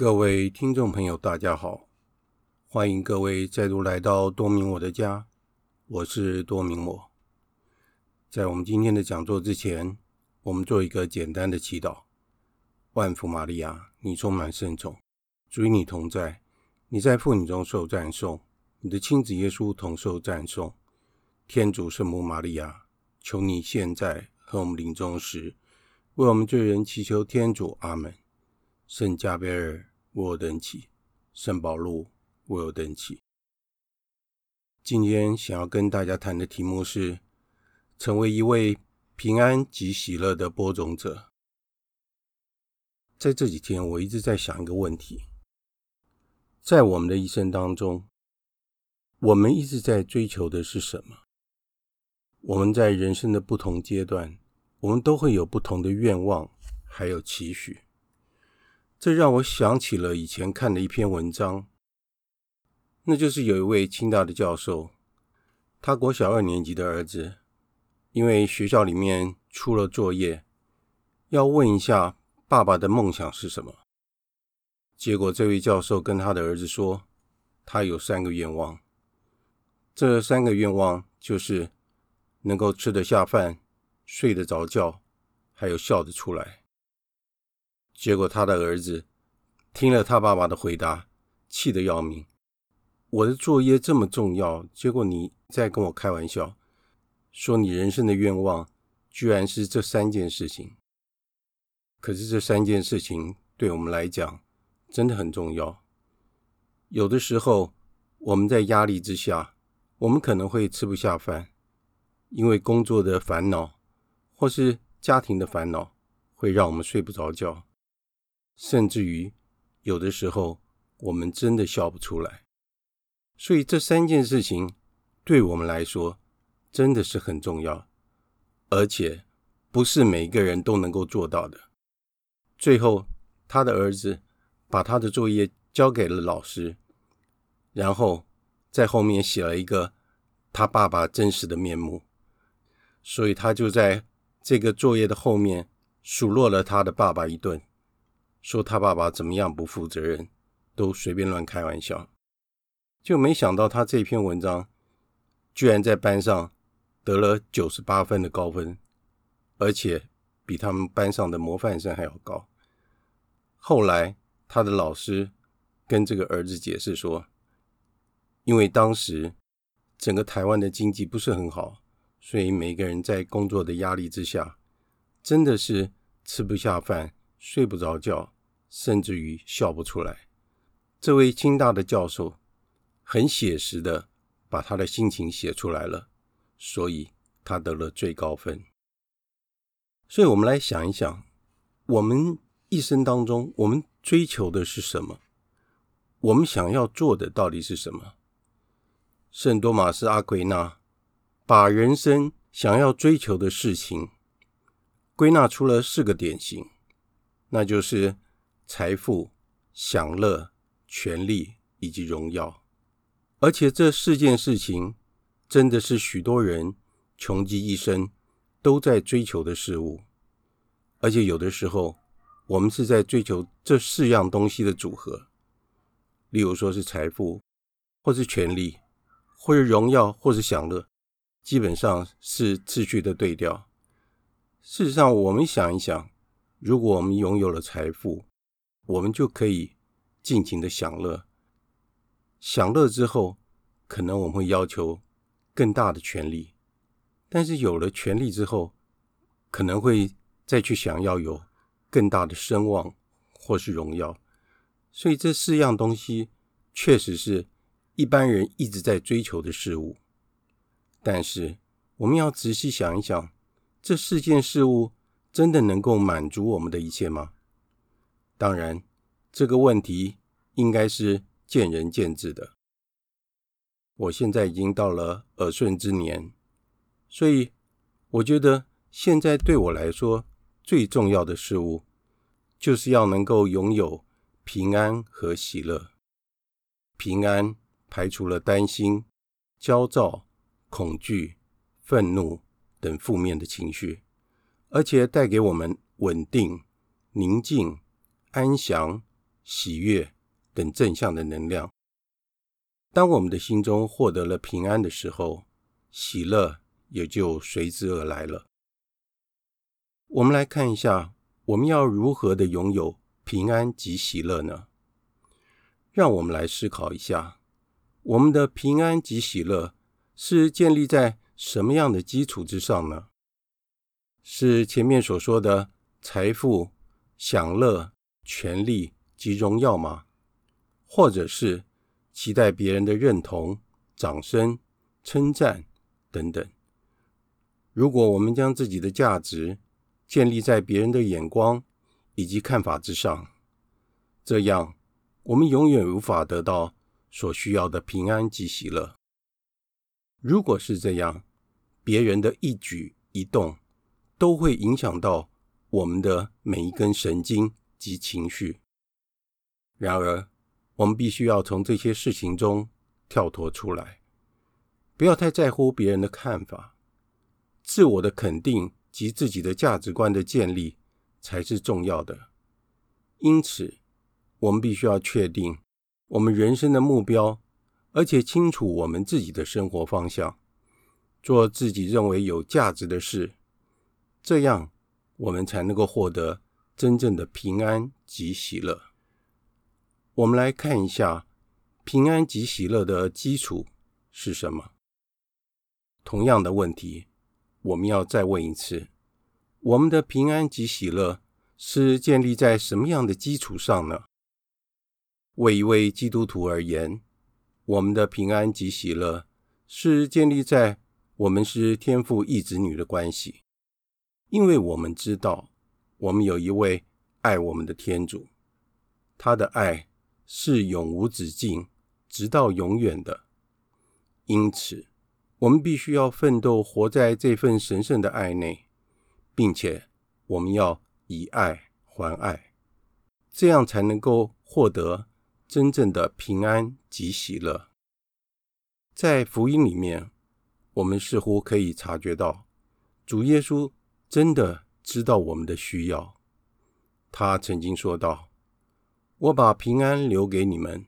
各位听众朋友，大家好，欢迎各位再度来到多明我的家，我是多明我。在我们今天的讲座之前，我们做一个简单的祈祷：万福玛利亚，你充满圣宠，主与你同在，你在妇女中受赞颂，你的亲子耶稣同受赞颂。天主圣母玛利亚，求你现在和我们临终时，为我们罪人祈求天主。阿门。圣加贝尔，我有等祈；圣保禄，我有等祈。今天想要跟大家谈的题目是：成为一位平安及喜乐的播种者。在这几天，我一直在想一个问题：在我们的一生当中，我们一直在追求的是什么？我们在人生的不同阶段，我们都会有不同的愿望，还有期许。这让我想起了以前看的一篇文章，那就是有一位清大的教授，他国小二年级的儿子，因为学校里面出了作业，要问一下爸爸的梦想是什么。结果这位教授跟他的儿子说，他有三个愿望，这三个愿望就是能够吃得下饭、睡得着觉，还有笑得出来。结果他的儿子听了他爸爸的回答，气得要命。我的作业这么重要，结果你在跟我开玩笑，说你人生的愿望居然是这三件事情。可是这三件事情对我们来讲真的很重要。有的时候我们在压力之下，我们可能会吃不下饭，因为工作的烦恼或是家庭的烦恼会让我们睡不着觉。甚至于，有的时候我们真的笑不出来。所以这三件事情对我们来说真的是很重要，而且不是每个人都能够做到的。最后，他的儿子把他的作业交给了老师，然后在后面写了一个他爸爸真实的面目。所以他就在这个作业的后面数落了他的爸爸一顿。说他爸爸怎么样不负责任，都随便乱开玩笑，就没想到他这篇文章居然在班上得了九十八分的高分，而且比他们班上的模范生还要高。后来他的老师跟这个儿子解释说，因为当时整个台湾的经济不是很好，所以每个人在工作的压力之下，真的是吃不下饭。睡不着觉，甚至于笑不出来。这位清大的教授很写实的把他的心情写出来了，所以他得了最高分。所以我们来想一想，我们一生当中，我们追求的是什么？我们想要做的到底是什么？圣多玛斯·阿奎那把人生想要追求的事情归纳出了四个典型。那就是财富、享乐、权力以及荣耀，而且这四件事情真的是许多人穷极一生都在追求的事物，而且有的时候我们是在追求这四样东西的组合，例如说是财富，或是权力，或是荣耀，或是享乐，基本上是次序的对调。事实上，我们想一想。如果我们拥有了财富，我们就可以尽情的享乐。享乐之后，可能我们会要求更大的权利，但是有了权力之后，可能会再去想要有更大的声望或是荣耀。所以这四样东西确实是一般人一直在追求的事物。但是我们要仔细想一想，这四件事物。真的能够满足我们的一切吗？当然，这个问题应该是见仁见智的。我现在已经到了耳顺之年，所以我觉得现在对我来说最重要的事物，就是要能够拥有平安和喜乐。平安排除了担心、焦躁、恐惧、愤怒等负面的情绪。而且带给我们稳定、宁静、安详、喜悦等正向的能量。当我们的心中获得了平安的时候，喜乐也就随之而来了。我们来看一下，我们要如何的拥有平安及喜乐呢？让我们来思考一下，我们的平安及喜乐是建立在什么样的基础之上呢？是前面所说的财富、享乐、权力及荣耀吗？或者是期待别人的认同、掌声、称赞等等？如果我们将自己的价值建立在别人的眼光以及看法之上，这样我们永远无法得到所需要的平安及喜乐。如果是这样，别人的一举一动都会影响到我们的每一根神经及情绪。然而，我们必须要从这些事情中跳脱出来，不要太在乎别人的看法，自我的肯定及自己的价值观的建立才是重要的。因此，我们必须要确定我们人生的目标。而且清楚我们自己的生活方向，做自己认为有价值的事，这样我们才能够获得真正的平安及喜乐。我们来看一下平安及喜乐的基础是什么？同样的问题，我们要再问一次：我们的平安及喜乐是建立在什么样的基础上呢？为一位基督徒而言，我们的平安及喜乐是建立在我们是天父一子女的关系，因为我们知道我们有一位爱我们的天主，他的爱是永无止境，直到永远的。因此，我们必须要奋斗活在这份神圣的爱内，并且我们要以爱还爱，这样才能够获得。真正的平安及喜乐，在福音里面，我们似乎可以察觉到，主耶稣真的知道我们的需要。他曾经说道：“我把平安留给你们，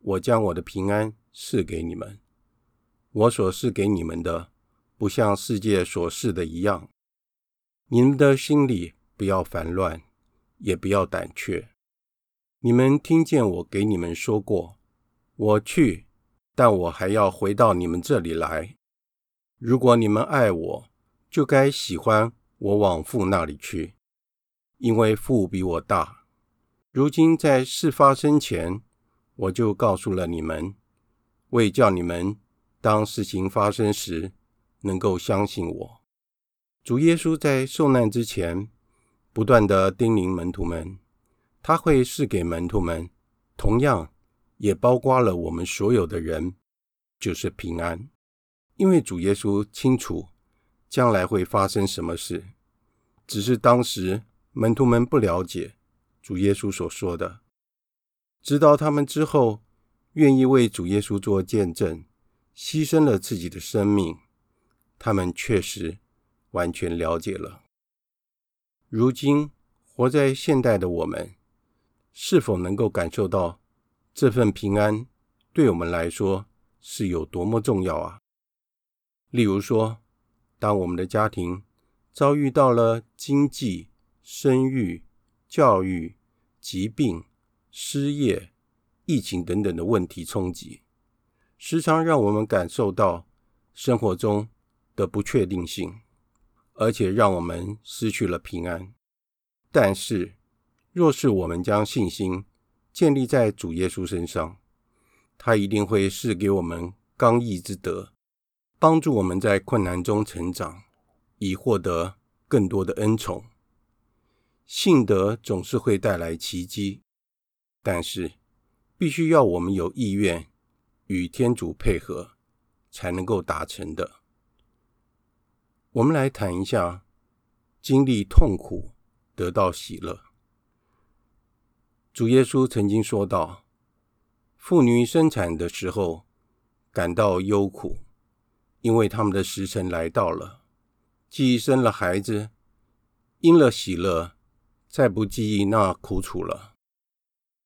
我将我的平安赐给你们。我所赐给你们的，不像世界所赐的一样。你们的心里不要烦乱，也不要胆怯。”你们听见我给你们说过，我去，但我还要回到你们这里来。如果你们爱我，就该喜欢我往父那里去，因为父比我大。如今在事发生前，我就告诉了你们，为叫你们当事情发生时能够相信我。主耶稣在受难之前，不断地叮咛门徒们。他会赐给门徒们，同样也包括了我们所有的人，就是平安。因为主耶稣清楚将来会发生什么事，只是当时门徒们不了解主耶稣所说的。直到他们之后愿意为主耶稣做见证，牺牲了自己的生命，他们确实完全了解了。如今活在现代的我们。是否能够感受到这份平安对我们来说是有多么重要啊？例如说，当我们的家庭遭遇到了经济、生育、教育、疾病、失业、疫情等等的问题冲击，时常让我们感受到生活中的不确定性，而且让我们失去了平安。但是，若是我们将信心建立在主耶稣身上，他一定会赐给我们刚毅之德，帮助我们在困难中成长，以获得更多的恩宠。信德总是会带来奇迹，但是必须要我们有意愿与天主配合，才能够达成的。我们来谈一下，经历痛苦得到喜乐。主耶稣曾经说道：“妇女生产的时候感到忧苦，因为他们的时辰来到了，既生了孩子，因了喜乐，再不记忆那苦楚了。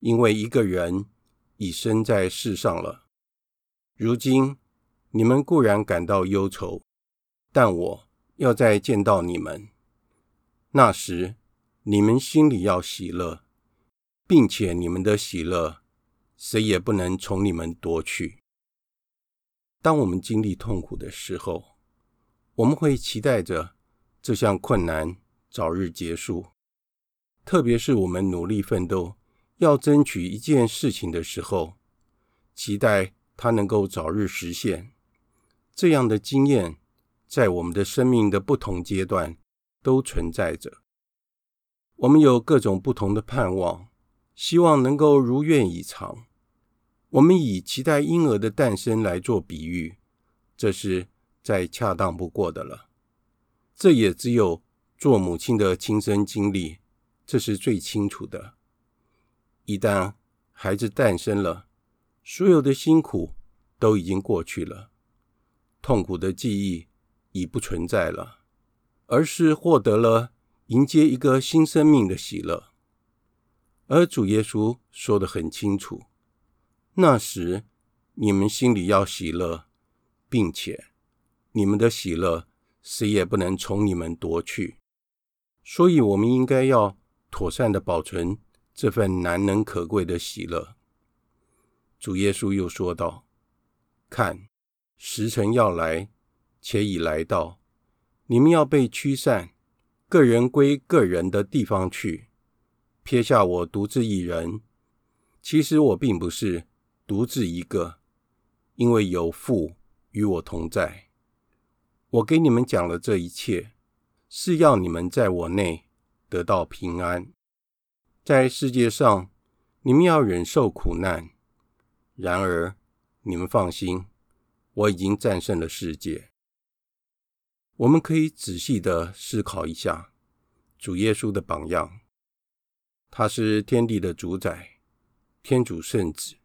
因为一个人已生在世上了。如今你们固然感到忧愁，但我要再见到你们，那时你们心里要喜乐，并且你们的喜乐，谁也不能从你们夺去。当我们经历痛苦的时候，我们会期待着这项困难早日结束，特别是我们努力奋斗要争取一件事情的时候，期待它能够早日实现。这样的经验在我们的生命的不同阶段都存在着。我们有各种不同的盼望，希望能够如愿以偿。我们以期待婴儿的诞生来做比喻，这是再恰当不过的了。这也只有做母亲的亲身经历，这是最清楚的。一旦孩子诞生了，所有的辛苦都已经过去了。痛苦的记忆已不存在了，而是获得了迎接一个新生命的喜乐。而主耶稣说得很清楚：那时你们心里要喜乐，并且你们的喜乐谁也不能从你们夺去。所以，我们应该要妥善的保存这份难能可贵的喜乐。主耶稣又说道：“看。”时辰要来，且已来到，你们要被驱散，各人归各人的地方去，撇下我独自一人。其实我并不是独自一个，因为有父与我同在。我给你们讲了这一切，是要你们在我内得到平安。在世界上，你们要忍受苦难，然而你们放心。我已经战胜了世界。我们可以仔细的思考一下主耶稣的榜样。他是天地的主宰，天主圣子。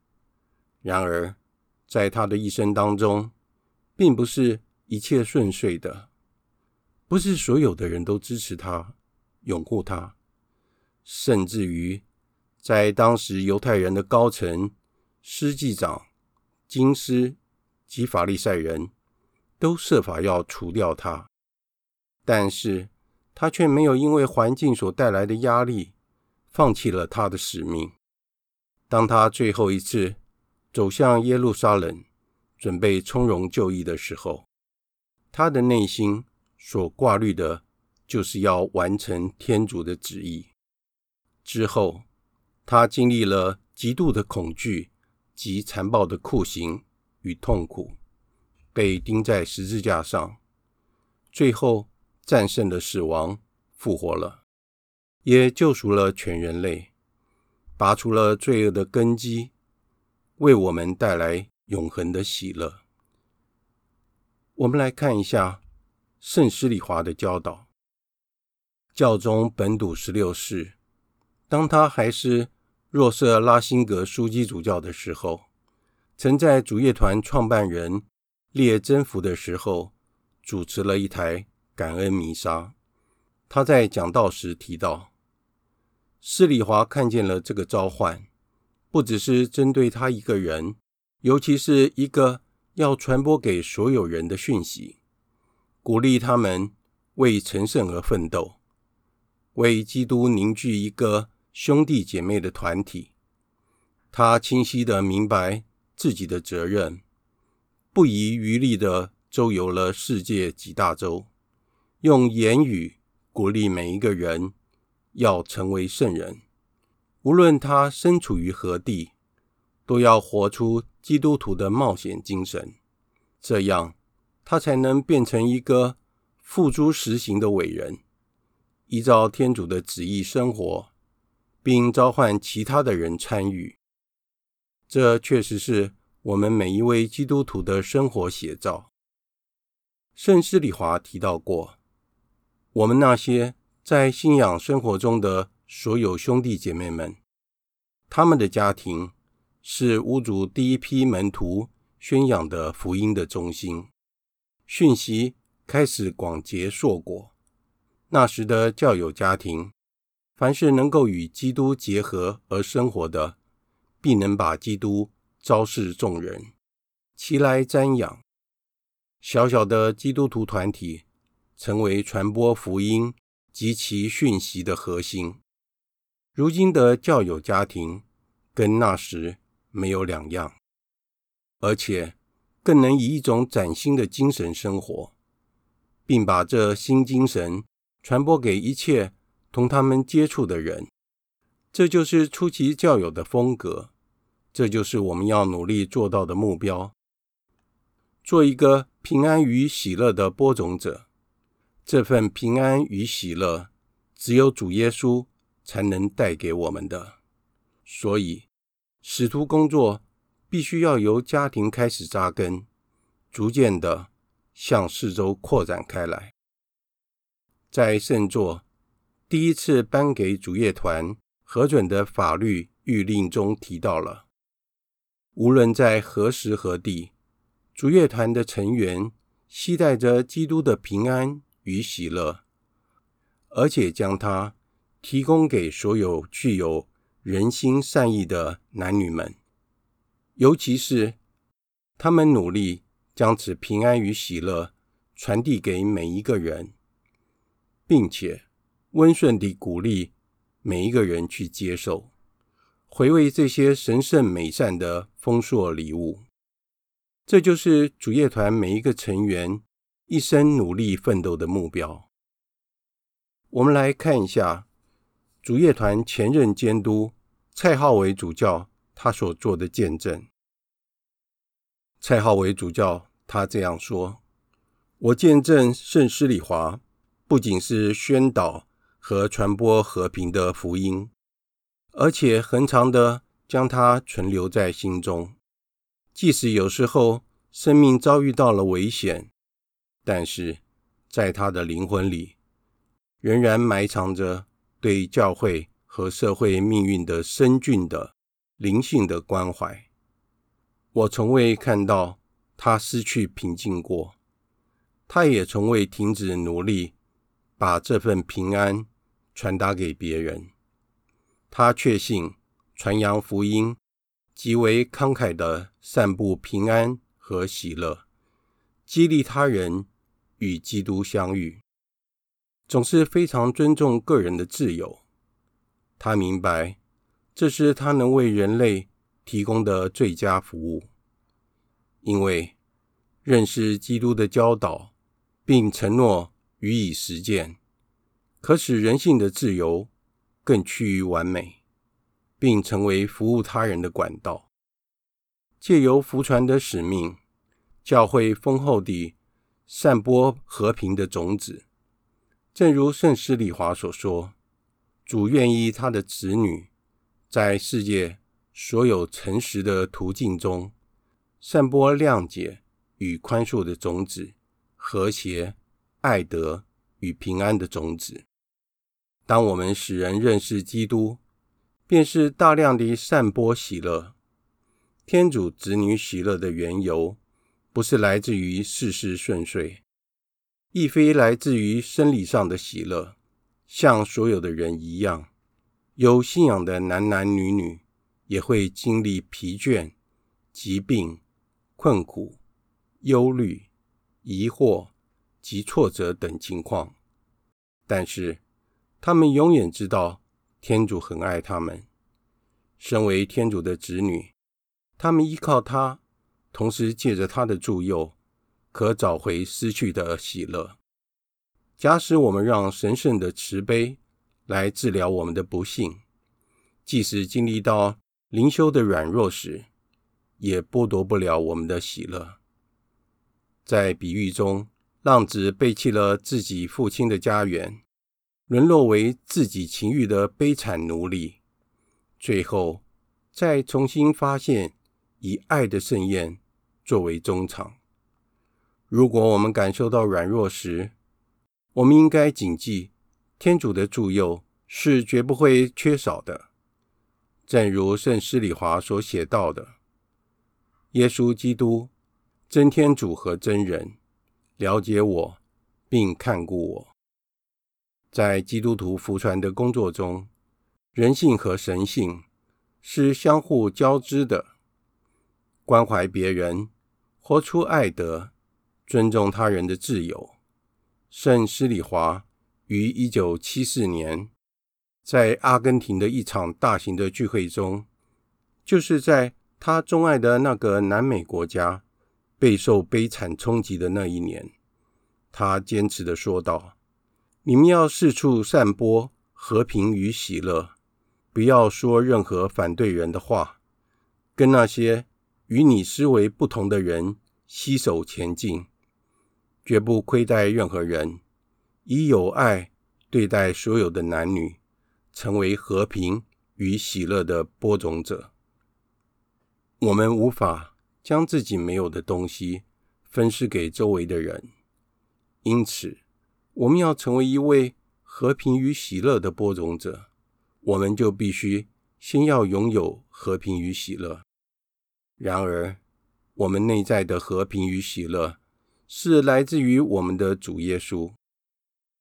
然而，在他的一生当中，并不是一切顺遂的，不是所有的人都支持他、拥护他，甚至于在当时犹太人的高层、司祭长、经师。及法利赛人都设法要除掉他，但是他却没有因为环境所带来的压力，放弃了他的使命。当他最后一次走向耶路撒冷，准备从容就义的时候，他的内心所挂虑的，就是要完成天主的旨意。之后，他经历了极度的恐惧及残暴的酷刑。与痛苦，被钉在十字架上，最后战胜了死亡，复活了，也救赎了全人类，拔除了罪恶的根基，为我们带来永恒的喜乐。我们来看一下圣施里华的教导。教宗本笃十六世，当他还是若瑟拉辛格枢机主教的时候。曾在主乐团创办人列真福的时候，主持了一台感恩弥撒。他在讲道时提到，施里华看见了这个召唤，不只是针对他一个人，尤其是一个要传播给所有人的讯息，鼓励他们为成圣而奋斗，为基督凝聚一个兄弟姐妹的团体。他清晰地明白。自己的责任，不遗余力地周游了世界几大洲，用言语鼓励每一个人要成为圣人。无论他身处于何地，都要活出基督徒的冒险精神，这样他才能变成一个付诸实行的伟人，依照天主的旨意生活，并召唤其他的人参与。这确实是我们每一位基督徒的生活写照。圣施礼华提到过，我们那些在信仰生活中的所有兄弟姐妹们，他们的家庭是巫主第一批门徒宣扬的福音的中心，讯息开始广结硕果。那时的教友家庭，凡是能够与基督结合而生活的，必能把基督昭示众人，其来瞻仰。小小的基督徒团体成为传播福音及其讯息的核心。如今的教友家庭跟那时没有两样，而且更能以一种崭新的精神生活，并把这新精神传播给一切同他们接触的人。这就是初期教友的风格，这就是我们要努力做到的目标。做一个平安与喜乐的播种者，这份平安与喜乐，只有主耶稣才能带给我们的。所以，使徒工作必须要由家庭开始扎根，逐渐的向四周扩展开来。在圣座第一次颁给主业团。核准的法律谕令中提到了，无论在何时何地，主业团的成员期待着基督的平安与喜乐，而且将它提供给所有具有人心善意的男女们，尤其是他们努力将此平安与喜乐传递给每一个人，并且温顺地鼓励。每一个人去接受、回味这些神圣美善的丰硕礼物，这就是主业团每一个成员一生努力奋斗的目标。我们来看一下主乐团前任监督蔡浩伟主教他所做的见证。蔡浩伟主教他这样说：“我见证圣施礼华不仅是宣导。”和传播和平的福音，而且恒常的将它存留在心中。即使有时候生命遭遇到了危险，但是在他的灵魂里，仍然埋藏着对教会和社会命运的深峻的灵性的关怀。我从未看到他失去平静过，他也从未停止努力，把这份平安。传达给别人，他确信传扬福音极为慷慨地散布平安和喜乐，激励他人与基督相遇，总是非常尊重个人的自由。他明白，这是他能为人类提供的最佳服务，因为认识基督的教导，并承诺予以实践。可使人性的自由更趋于完美，并成为服务他人的管道。借由福传的使命，教会丰厚地散播和平的种子。正如圣施礼华所说：“主愿意他的子女在世界所有诚实的途径中，散播谅解与宽恕的种子，和谐、爱德与平安的种子。”当我们使人认识基督，便是大量的散播喜乐。天主子女喜乐的缘由，不是来自于事事顺遂，亦非来自于生理上的喜乐。像所有的人一样，有信仰的男男女女也会经历疲倦、疾病、困苦、忧虑、疑惑及挫折等情况，但是，他们永远知道天主很爱他们。身为天主的子女，他们依靠他，同时借着他的助佑，可找回失去的喜乐。假使我们让神圣的慈悲来治疗我们的不幸，即使经历到灵修的软弱时，也剥夺不了我们的喜乐。在比喻中，浪子背弃了自己父亲的家园。沦落为自己情欲的悲惨奴隶，最后再重新发现以爱的盛宴作为终场。如果我们感受到软弱时，我们应该谨记，天主的助佑是绝不会缺少的。正如圣施礼华所写到的：“耶稣基督，真天主和真人，了解我，并看顾我。”在基督徒福传的工作中，人性和神性是相互交织的，关怀别人，活出爱德，尊重他人的自由。圣施礼华于一九七四年在阿根廷的一场大型的聚会中，就是在他钟爱的那个南美国家备受悲惨冲击的那一年，他坚持的说道：“你们要四处散播和平与喜乐。”不要说任何反对人的话，跟那些与你思维不同的人携手前进，绝不亏待任何人，以友爱对待所有的男女，成为和平与喜乐的播种者。我们无法将自己没有的东西分施给周围的人，因此，我们要成为一位和平与喜乐的播种者。我们就必须先要拥有和平与喜乐。然而，我们内在的和平与喜乐是来自于我们的主耶稣，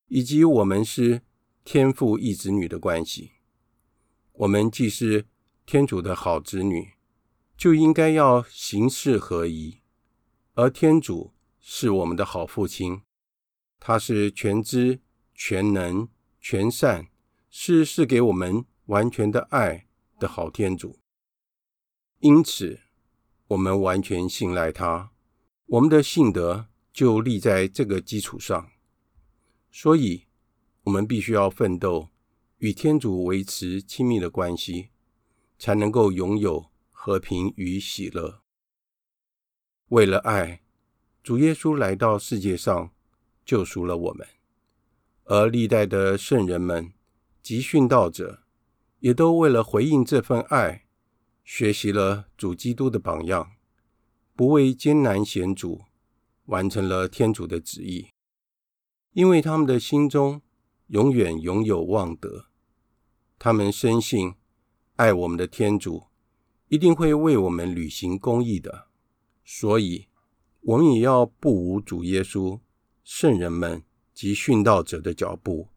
以及我们是天父一子女的关系。我们既是天主的好子女，就应该要行事合宜。而天主是我们的好父亲，他是全知、全能、全善。是赐给我们完全的爱的好天主，因此我们完全信赖他，我们的信德就立在这个基础上。所以，我们必须要奋斗，与天主维持亲密的关系，才能够拥有和平与喜乐。为了爱，主耶稣来到世界上，救赎了我们，而历代的圣人们。及殉道者也都为了回应这份爱，学习了主基督的榜样，不畏艰难险阻，完成了天主的旨意。因为他们的心中永远拥有望德，他们深信爱我们的天主一定会为我们履行公义的，所以我们也要不无主耶稣、圣人们及殉道者的脚步。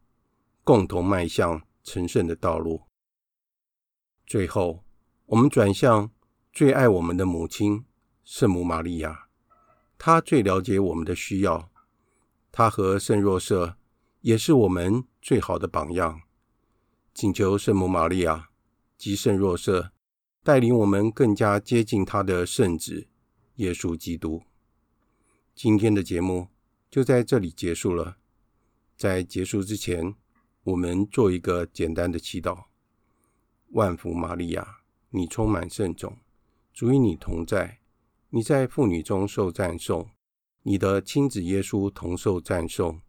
共同迈向成圣的道路。最后，我们转向最爱我们的母亲圣母玛利亚，他最了解我们的需要。他和圣若瑟也是我们最好的榜样。请求圣母玛利亚及圣若瑟带领我们更加接近他的圣子耶稣基督。今天的节目就在这里结束了。在结束之前，我们做一个简单的祈祷：万福玛利亚，你充满圣宠，主与你同在，你在妇女中受赞颂，你的亲子耶稣同受赞颂。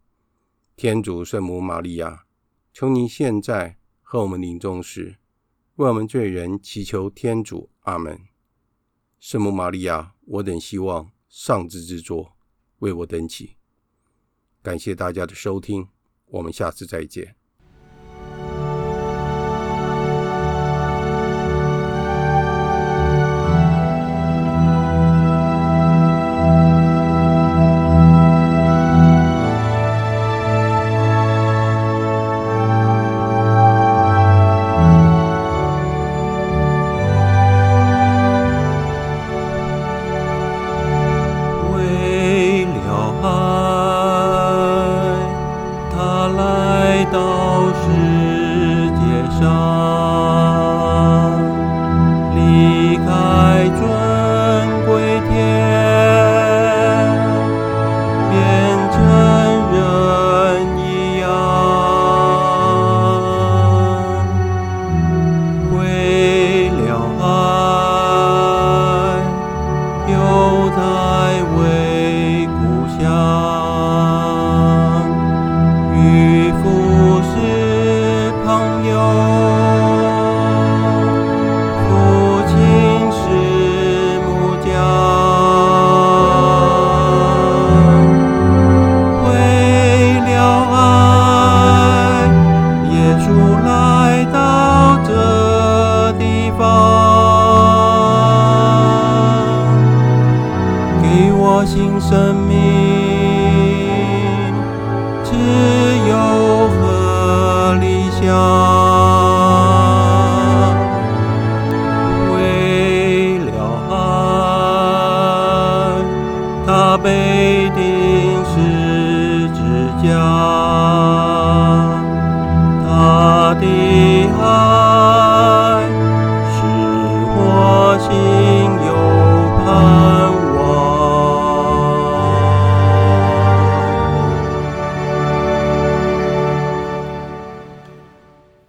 天主圣母玛利亚，求你现在和我们临终时，为我们罪人祈求天主。阿门。圣母玛利亚，我等希望上智之作为我等祈。感谢大家的收听，我们下次再见。